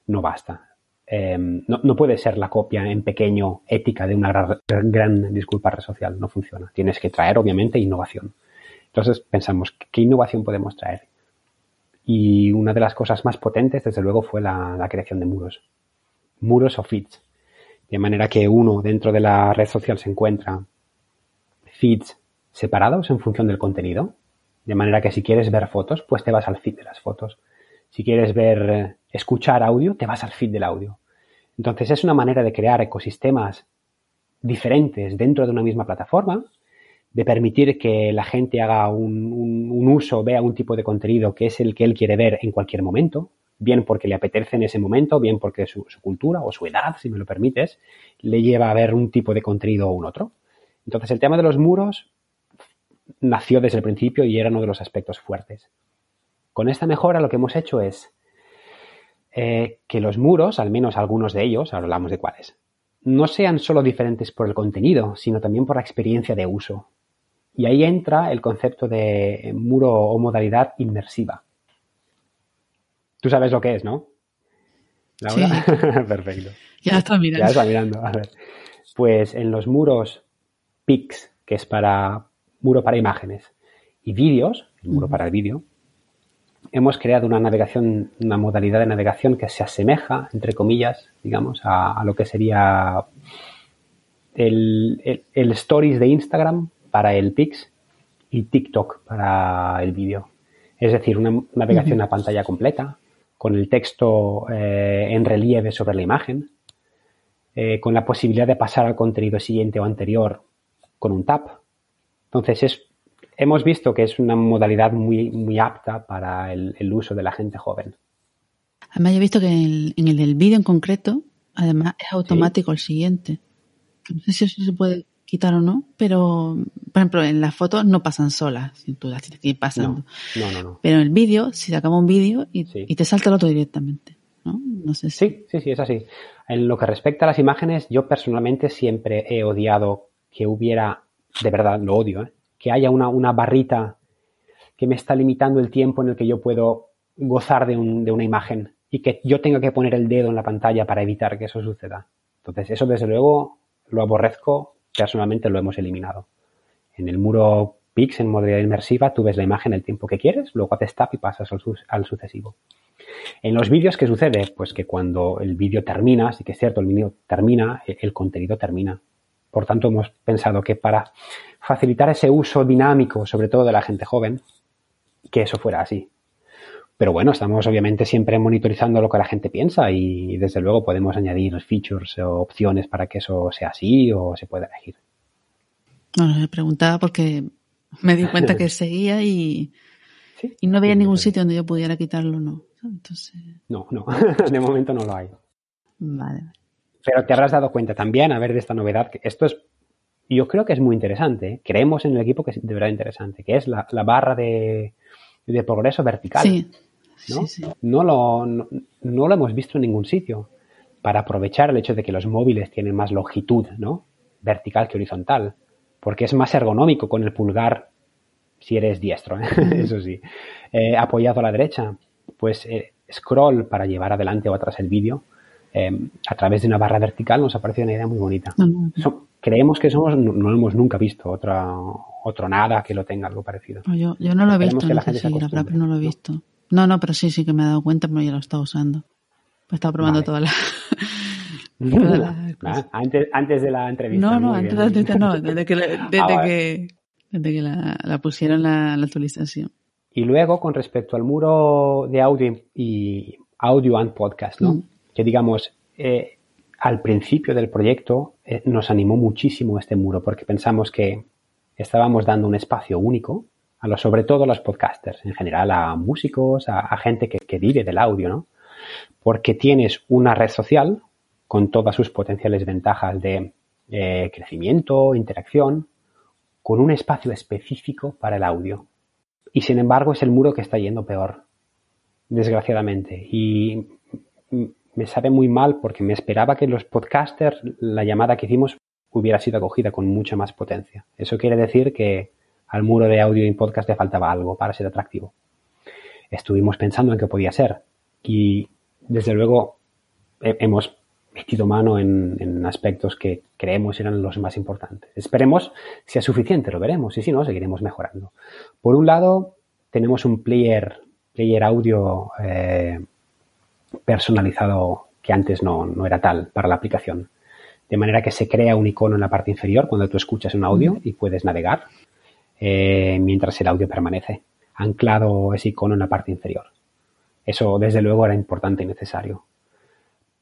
no basta. Eh, no, no, puede ser la copia en pequeño ética de una gran, gran, disculpa, red social. No funciona. Tienes que traer, obviamente, innovación. Entonces pensamos, ¿qué innovación podemos traer? Y una de las cosas más potentes, desde luego, fue la, la creación de muros muros o feeds. De manera que uno dentro de la red social se encuentra feeds separados en función del contenido. De manera que si quieres ver fotos, pues te vas al feed de las fotos. Si quieres ver, escuchar audio, te vas al feed del audio. Entonces es una manera de crear ecosistemas diferentes dentro de una misma plataforma, de permitir que la gente haga un, uso, vea un tipo de contenido que es el que él quiere ver en cualquier momento, bien porque le apetece en ese momento, bien porque su, su, cultura o su edad, si me lo permites, le lleva a ver un tipo de contenido o un otro. Entonces el tema de los muros nació desde el principio y era uno de los aspectos fuertes. Con esta mejora lo que hemos hecho es eh, que los muros, al menos algunos de ellos, ahora hablamos de cuáles, no sean solo diferentes por el contenido, sino también por la experiencia de uso. Y ahí entra el concepto de muro o modalidad inmersiva. Tú sabes lo que es, ¿no? ¿Laura? Sí. Perfecto. Ya está mirando. Ya está mirando. A ver. Pues en los muros PIX, que es para muro para imágenes, y vídeos, el muro para el vídeo, hemos creado una navegación, una modalidad de navegación que se asemeja, entre comillas, digamos, a, lo que sería el, el, Stories de Instagram para el Pix y TikTok para el vídeo. Es decir, una navegación a pantalla completa, con el texto eh, en relieve sobre la imagen, eh, con la posibilidad de pasar al contenido siguiente o anterior con un tap. Entonces es, hemos visto que es una modalidad muy, muy apta para el, uso de la gente joven. Además, yo he visto que en el, del vídeo en concreto, además es automático el siguiente. No sé si eso se puede quitar o no, pero, por ejemplo, en las fotos no pasan solas, si tú las tienes que ir pasando. No, no, no. Pero en el vídeo, si acaba un vídeo y, y, te salta el otro directamente, ¿no? No sé si... Sí, sí, sí, es así. En lo que respecta a las imágenes, yo personalmente siempre he odiado que hubiera, de verdad, lo odio, ¿eh? Que haya una, una, barrita que me está limitando el tiempo en el que yo puedo gozar de, de una imagen y que yo tenga que poner el dedo en la pantalla para evitar que eso suceda. Entonces, eso desde luego lo aborrezco personalmente lo hemos eliminado. En el muro Pix en modalidad inmersiva tú ves la imagen el tiempo que quieres, luego haces tap y pasas al, sucesivo. En los vídeos, ¿qué sucede? Pues que cuando el vídeo termina, sí que es cierto, el vídeo termina, e, el contenido termina. Por tanto, hemos pensado que para facilitar ese uso dinámico, sobre todo de la gente joven, que eso fuera así. Pero bueno, estamos obviamente siempre monitorizando lo que la gente piensa y desde luego podemos añadir features o opciones para que eso sea así o se pueda elegir. Bueno, le preguntaba porque me di cuenta que seguía y, y no veía ningún sitio donde yo pudiera quitarlo, ¿no? Entonces... No, no, de momento no lo hay. Vale. Pero te habrás dado cuenta también, a ver, de esta novedad, que esto es, yo creo que es muy interesante, ¿eh? creemos en el equipo que es de verdad interesante, que es la, la barra de, de progreso vertical. Sí. ¿no? Sí, No, lo, no, lo hemos visto en ningún sitio. Para aprovechar el hecho de que los móviles tienen más longitud, ¿no? Vertical que horizontal. Porque es más ergonómico con el pulgar, si eres diestro, ¿eh? eso sí. Eh, apoyado a la derecha, pues eh, scroll para llevar adelante o atrás el vídeo. A través de una barra vertical nos ha parecido una idea muy bonita. creemos que somos, no, no, hemos nunca visto otra, otro nada que lo tenga algo parecido. Yo, yo no lo he visto, no sé si la pero no lo he visto. No, no, pero sí, sí que me he dado cuenta, pero ya lo he estado usando. He estado probando todas las... Ah, antes, antes de la entrevista. No, no, antes de la entrevista no, desde que, desde ah, que, desde que la, la pusieron la, la, actualización. Y luego, con respecto al muro de audio y audio and podcast, ¿no? Mm. Que digamos, eh, al principio del proyecto eh, nos animó muchísimo este muro porque pensamos que estábamos dando un espacio único a los, sobre todo a los podcasters, en general a músicos, a, gente que, vive del audio, ¿no? Porque tienes una red social con todas sus potenciales ventajas de eh, crecimiento, interacción, con un espacio específico para el audio. Y sin embargo es el muro que está yendo peor, desgraciadamente. Y me sabe muy mal porque me esperaba que los podcasters, la llamada que hicimos, hubiera sido acogida con mucha más potencia. Eso quiere decir que al muro de audio y podcast le faltaba algo para ser atractivo. Estuvimos pensando en qué podía ser y desde luego hemos metido mano en, aspectos que creemos eran los más importantes. Esperemos sea suficiente, lo veremos y si no, seguiremos mejorando. Por un lado, tenemos un player, player audio eh, personalizado que antes no, no era tal para la aplicación. De manera que se crea un icono en la parte inferior cuando tú escuchas un audio y puedes navegar eh, mientras el audio permanece anclado ese icono en la parte inferior. Eso, desde luego, era importante y necesario.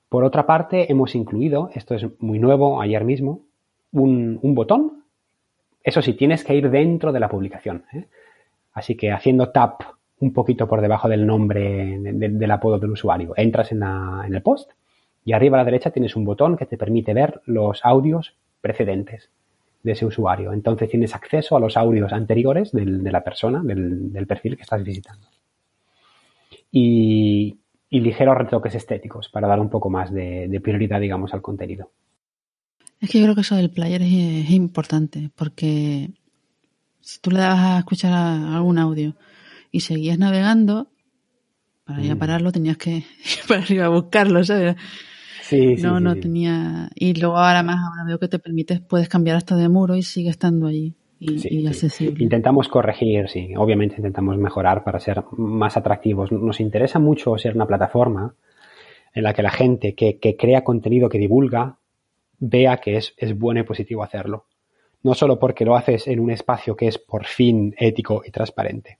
Por otra parte, hemos incluido, esto es muy nuevo, ayer mismo, un, botón Eso sí, tienes que ir dentro de la publicación. ¿eh? Así que haciendo tap un poquito por debajo del nombre del apodo del usuario, entras en, el post y arriba a la derecha tienes un botón que te permite ver los audios precedentes de ese usuario. Entonces tienes acceso a los audios anteriores de la persona, del, perfil que estás visitando. Y, ligeros retoques estéticos para dar un poco más de, prioridad, digamos, al contenido. Es que yo creo que eso del player es, importante, porque si tú le dabas a escuchar algún audio y seguías navegando, para ir a mm. pararlo tenías que ir para arriba a buscarlo, ¿sabes? no, no tenía. Y luego ahora más, ahora veo que te permites, puedes cambiar hasta de muro y sigue estando allí. Y, accesible. Intentamos corregir, sí, obviamente intentamos mejorar para ser más atractivos. Nos interesa mucho ser una plataforma en la que la gente que, crea contenido que divulga vea que es, es bueno y positivo hacerlo. No solo porque lo haces en un espacio que es por fin ético y transparente,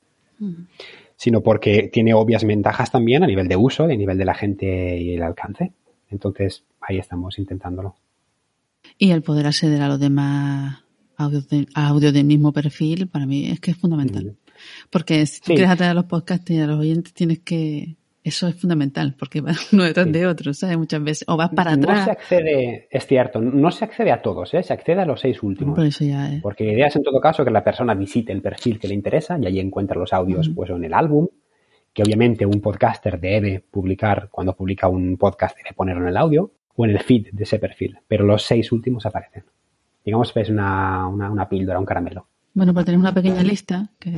sino porque tiene obvias ventajas también a nivel de uso, a nivel de la gente y el alcance. Entonces, ahí estamos intentándolo. Y el poder acceder a los demás audios, audio del mismo perfil, para mí es que es fundamental. Porque si tú quieres atraer a los podcasts y a los oyentes, tienes que eso es fundamental, porque va uno detrás de otro, ¿sabes? Muchas veces. O vas para atrás. No se accede, es cierto, no se accede a todos, ¿eh? Se accede a los seis últimos. Por eso ya. Porque la idea es en todo caso que la persona visite el perfil que le interesa y allí encuentra los audios, pues, en el álbum que obviamente un podcaster debe publicar, cuando publica un podcast debe ponerlo en el audio o en el feed de ese perfil, pero los seis últimos aparecen. Digamos que es una, una, píldora, un caramelo. Bueno, pues tenemos una pequeña lista, que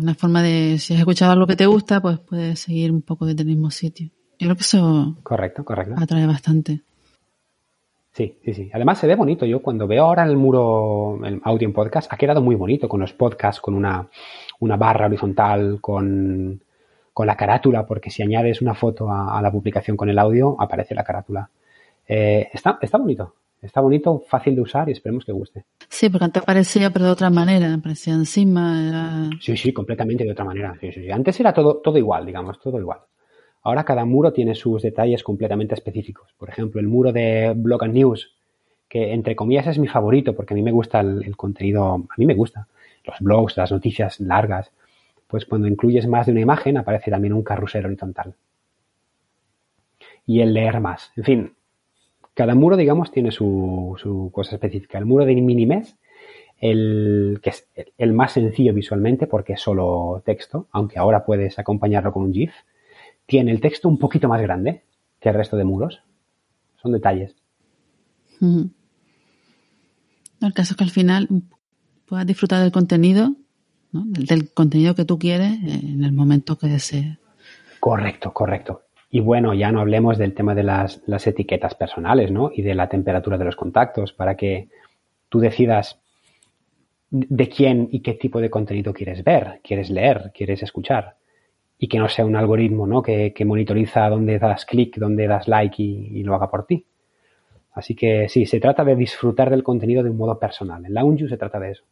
una forma de, si has escuchado algo que te gusta, pues puedes seguir un poco desde el mismo sitio. Yo creo que eso correcto, correcto. atrae bastante. Sí, sí, sí. Además se ve bonito. Yo cuando veo ahora el muro, el audio en podcast, ha quedado muy bonito con los podcasts, con una, una barra horizontal, con, con la carátula, porque si añades una foto a, la publicación con el audio, aparece la carátula. Eh, está, está bonito, está bonito, fácil de usar y esperemos que guste. Sí, porque antes aparecía, pero de otra manera, aparecía encima. Sí, sí, completamente de otra manera. Antes era todo, todo igual, digamos, todo igual. Ahora cada muro tiene sus detalles completamente específicos. Por ejemplo, el muro de Blog and News, que entre comillas es mi favorito porque a mí me gusta el contenido, a mí me gusta los blogs, las noticias largas pues cuando incluyes más de una imagen aparece también un carrusel horizontal. Y el leer más. En fin, cada muro, digamos, tiene su, cosa específica. El muro de Minimes, el, que es el más sencillo visualmente porque es solo texto, aunque ahora puedes acompañarlo con un GIF, tiene el texto un poquito más grande que el resto de muros. Son detalles. El caso es que al final puedas disfrutar del contenido del, contenido que tú quieres en el momento que desees. Correcto, correcto. Y bueno, ya no hablemos del tema de las, etiquetas personales, ¿no? Y de la temperatura de los contactos para que tú decidas de quién y qué tipo de contenido quieres ver, quieres leer, quieres escuchar. Y que no sea un algoritmo, ¿no? Que, monitoriza dónde das clic, dónde das like y, lo haga por ti. Así que sí, se trata de disfrutar del contenido de un modo personal. En Lounge se trata de eso.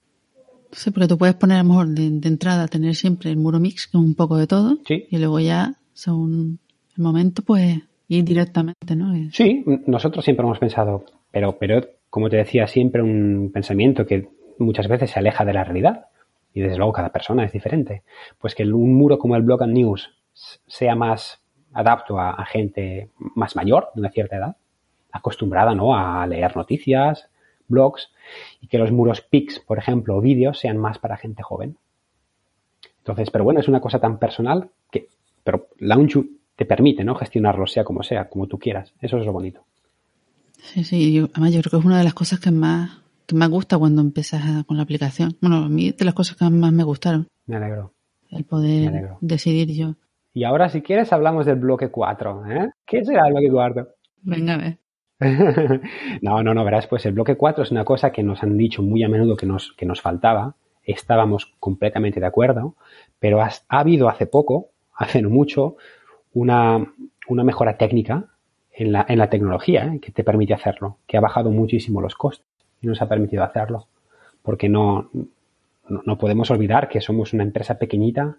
Sí, porque tú puedes poner a lo mejor de, entrada, tener siempre el muro mix con un poco de todo. Y luego ya, según momento, pues ir directamente, ¿no? Sí, nosotros siempre hemos pensado, pero, pero como te decía, siempre un pensamiento que muchas veces se aleja de la realidad. Y desde luego cada persona es diferente. Pues que un muro como el Blog and News sea más adapto a, gente más mayor, de una cierta edad, acostumbrada, ¿no? A leer noticias, blogs y que los muros pics, por ejemplo, o vídeos sean más para gente joven. Entonces, pero bueno, es una cosa tan personal que, pero Launch te permite, ¿no? Gestionarlo sea como sea, como tú quieras. Eso es lo bonito. Sí, sí, yo, además yo creo que es una de las cosas que más, que más gusta cuando empiezas con la aplicación. Bueno, a mí de las cosas que más me gustaron. Me alegro. El poder decidir yo. Y ahora, si quieres, hablamos del bloque 4. ¿eh? ¿Qué será el bloque 4? Venga, a ver. no, no, no, verás, pues el bloque 4 es una cosa que nos han dicho muy a menudo que nos, que nos faltaba. Estábamos completamente de acuerdo, pero ha habido hace poco, hace no mucho, una, una mejora técnica en la, en la tecnología ¿eh? que te permite hacerlo, que ha bajado muchísimo los costes y nos ha permitido hacerlo. Porque no, no, podemos olvidar que somos una empresa pequeñita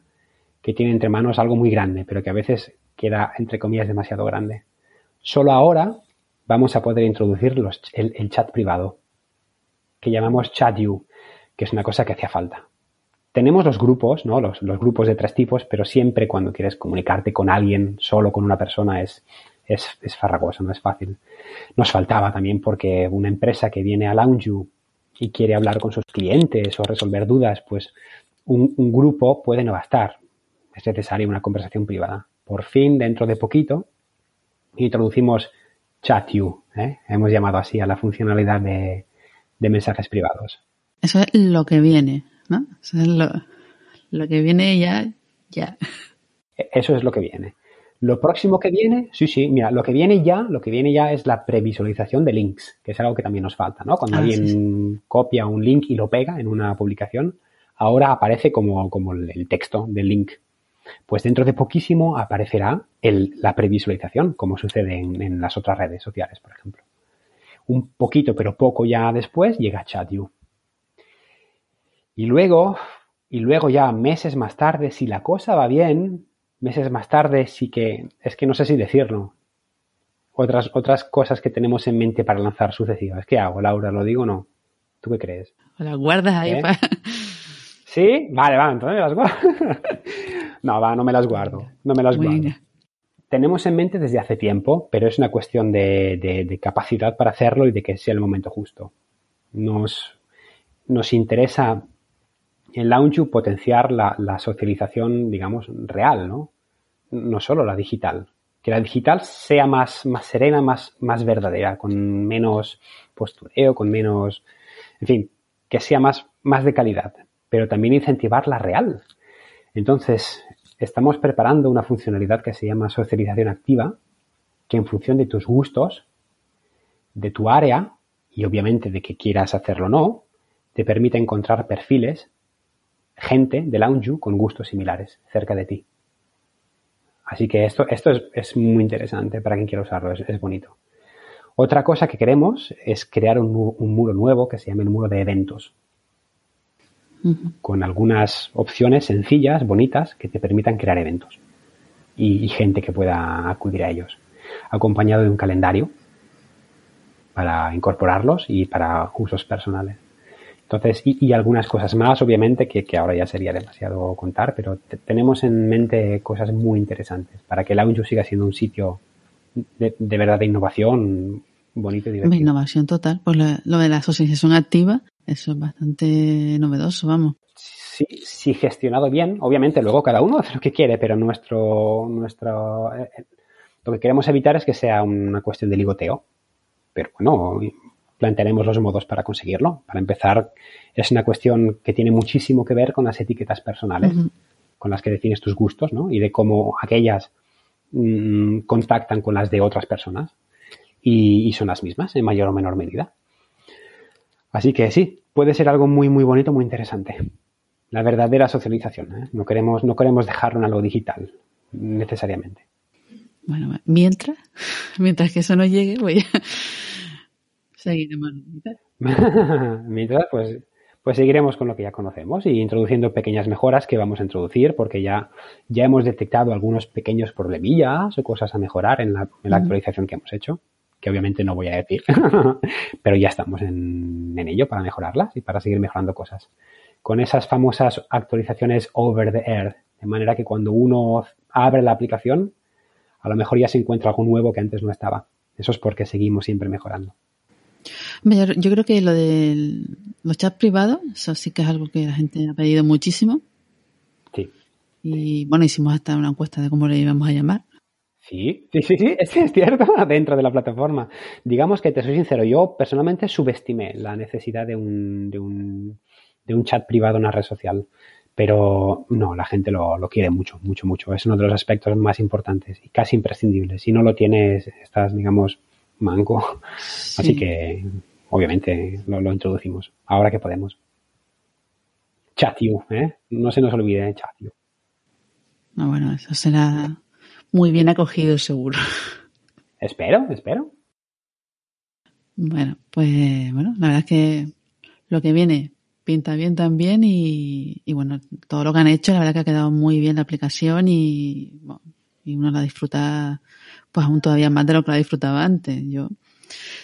que tiene entre manos algo muy grande, pero que a veces queda, entre comillas, demasiado grande. Solo ahora vamos a poder introducir el, chat privado, que llamamos ChatU, que es una cosa que hacía falta. Tenemos los grupos, ¿no? Los, grupos de tres tipos, pero siempre cuando quieres comunicarte con alguien, solo con una persona, es, farragoso, no es fácil. Nos faltaba también porque una empresa que viene a Lounge y quiere hablar con sus clientes o resolver dudas, pues un, grupo puede no bastar. Es necesaria una conversación privada. Por fin, dentro de poquito, introducimos ChatU. ¿eh? Hemos llamado así a la funcionalidad de mensajes privados. Eso es lo que viene, ¿no? Eso es lo, lo que viene ya, ya. E, eso es lo que viene. Lo próximo que viene, sí, sí, mira, lo que viene ya, lo que viene ya es la previsualización de links, que es algo que también nos falta, ¿no? Cuando Ah, alguien sí, sí. copia un link y lo pega en una publicación, ahora aparece como, como el, el texto del link. Pues dentro de poquísimo aparecerá el- la previsualización, como sucede en, en las otras redes sociales, por ejemplo. Un poquito, pero poco ya después, llega ChatU. Y luego, y luego ya meses más tarde, si la cosa va bien, meses más tarde sí que, es que no sé si decirlo. Otras, otras cosas que tenemos en mente para lanzar sucesivas. ¿Qué hago, Laura? ¿Lo digo o no? ¿Tú qué crees? Las guardas ahí ¿Eh? para... ¿Sí? Vale, va, entonces me las guardo. no, va, no me las guardo. No me las guardo. Tenemos en mente desde hace tiempo, pero es una cuestión de, de- de capacidad para hacerlo y de que sea el momento justo. Nos, nos interesa en Launchu potenciar la, socialización, digamos, real, ¿no? No solo la digital. Que la digital sea más, serena, más, más verdadera, con menos postureo, con menos, en fin, que sea más, más de calidad, pero también incentivar la real. Entonces, estamos preparando una funcionalidad que se llama socialización activa, que en función de tus gustos, de tu área y obviamente de que quieras hacerlo o no, te permite encontrar perfiles, gente de Lounge con gustos similares cerca de ti. Así que esto, esto es, es muy interesante para quien quiera usarlo, es, es bonito. Otra cosa que queremos es crear un, un muro nuevo que se llama el muro de eventos con algunas opciones sencillas, bonitas, que te permitan crear eventos y, y gente que pueda acudir a ellos, acompañado de un calendario para incorporarlos y para usos personales. Entonces, y, y algunas cosas más, obviamente, que, que ahora ya sería demasiado contar, pero te- tenemos en mente cosas muy interesantes para que Lounge siga siendo un sitio de, de verdad de innovación bonito y divertido. Innovación total. Pues lo, lo de la asociación activa, eso es bastante novedoso, vamos. si, si gestionado bien, obviamente luego cada uno hace lo que quiere, pero nuestro, nuestro, eh, eh, lo que queremos evitar es que sea una cuestión de ligoteo. Pero bueno, plantearemos los modos para conseguirlo. Para empezar, es una cuestión que tiene muchísimo que ver con las etiquetas personales, con las que defines tus gustos, ¿no? Y de cómo aquellas mm, contactan con las de otras personas y, y son las mismas en mayor o menor medida. Así que sí, puede ser algo muy, muy bonito, muy interesante. La verdadera socialización. ¿eh? No, queremos, no queremos dejarlo en algo digital, necesariamente. Bueno, mientras, mientras que eso no llegue, voy a seguiremos. Mientras, pues, pues seguiremos con lo que ya conocemos y introduciendo pequeñas mejoras que vamos a introducir porque ya, ya hemos detectado algunos pequeños problemillas o cosas a mejorar en la, en la actualización que hemos hecho, que obviamente no voy a decir, pero ya estamos en, en ello para mejorarlas y para seguir mejorando cosas. Con esas famosas actualizaciones over the air, de manera que cuando uno abre la aplicación, a lo mejor ya se encuentra algo nuevo que antes no estaba. Eso es porque seguimos siempre mejorando. Yo, creo que lo de los chats privados, eso sí que es algo que la gente ha pedido muchísimo. Sí. Y bueno, hicimos hasta una encuesta de cómo le íbamos a llamar. Sí, sí, sí, sí, es, es cierto, dentro de la plataforma. Digamos que te soy sincero, yo personalmente subestimé la necesidad de un, de un, de un chat privado en una red social. Pero no, la gente lo, lo quiere mucho, mucho, mucho. Es uno de los aspectos más importantes y casi imprescindibles. Si no lo tienes, estás, digamos, manco. Sí. Así que, obviamente, lo, lo introducimos. Ahora que podemos. Chatiu, ¿eh? No se nos olvide, Chatiu. No, bueno, eso será muy bien acogido seguro. Espero, espero. Bueno, pues bueno, la verdad es que lo que viene pinta bien también y, y bueno, todo lo que han hecho, la verdad que ha quedado muy bien la aplicación y, bueno, y uno la disfruta pues aún todavía más de lo que la disfrutaba antes. Yo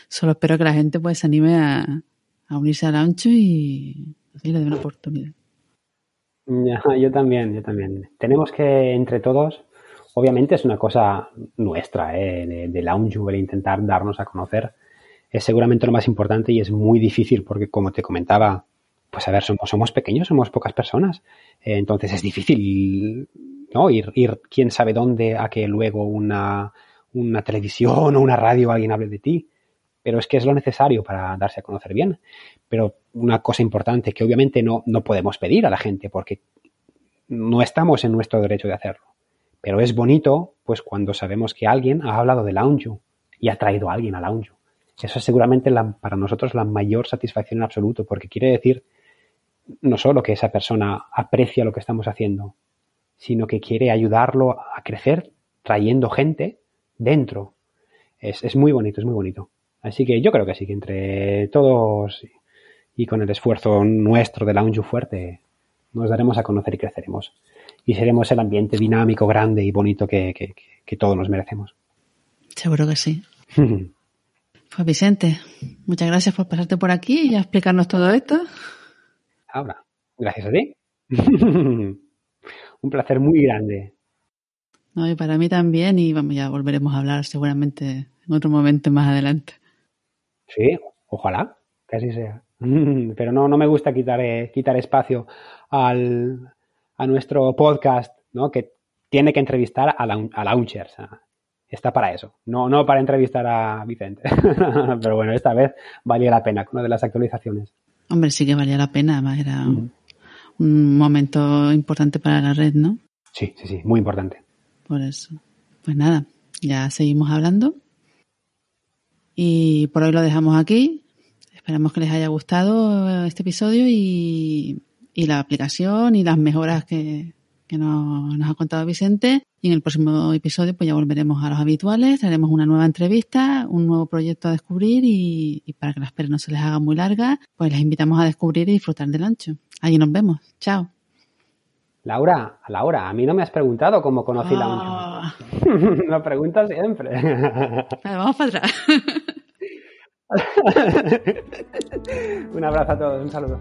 solo espero que la gente pues se anime a, unirse al ancho y Así le doy una oportunidad. yo también, yo también. Tenemos que, entre todos, obviamente es una cosa nuestra, ¿eh? de, de Lounge, el intentar darnos a conocer. Es seguramente lo más importante y es muy difícil porque, como te comentaba, pues a ver, somos, somos pequeños, somos pocas personas. Eh, entonces es difícil, ¿no? Ir, ir quién sabe dónde a que luego una, una televisión o una radio alguien hable de ti. Pero es que es lo necesario para darse a conocer bien. Pero una cosa importante que obviamente no, no podemos pedir a la gente porque no estamos en nuestro derecho de hacerlo. Pero es bonito, pues cuando sabemos que alguien ha hablado de Lounge y ha traído a alguien a Lounge. Eso es seguramente para nosotros la mayor satisfacción en absoluto, porque quiere decir no solo que esa persona aprecia lo que estamos haciendo, sino que quiere ayudarlo a crecer trayendo gente dentro. Es, es muy bonito, es muy bonito. Así que yo creo que sí, que entre todos y con el esfuerzo nuestro de la UNJU fuerte, nos daremos a conocer y creceremos. Y seremos el ambiente dinámico, grande y bonito que, que, que todos nos merecemos. Seguro que sí. pues Vicente, muchas gracias por pasarte por aquí y explicarnos todo esto ahora. Gracias a ti. Un placer muy grande. No, y para mí también, y vamos, ya volveremos a hablar seguramente en otro momento más adelante. Sí, ojalá, que así sea. Pero no, no me gusta quitar, eh, quitar espacio al, a nuestro podcast, ¿no? Que tiene que entrevistar a, la, a launchers. Está para eso, no, no para entrevistar a Vicente. Pero bueno, esta vez valía la pena una de las actualizaciones. Hombre, sí que valía la pena, era un momento importante para la red, ¿no? Sí, sí, sí, muy importante. Por eso. Pues nada, ya seguimos hablando. Y por hoy lo dejamos aquí. Esperamos que les haya gustado este episodio y, la aplicación y las mejoras que, nos, ha contado Vicente. Y en el próximo episodio pues ya volveremos a los habituales, haremos una nueva entrevista, un nuevo proyecto a descubrir y, y para que la espera no se les haga muy larga, pues les invitamos a descubrir y disfrutar del ancho. Allí nos vemos. Chao. Laura, Laura, a mí no me has preguntado cómo conocí oh. la ancho. Lo preguntas siempre. Vale, vamos para atrás. un abrazo a todos, un saludo.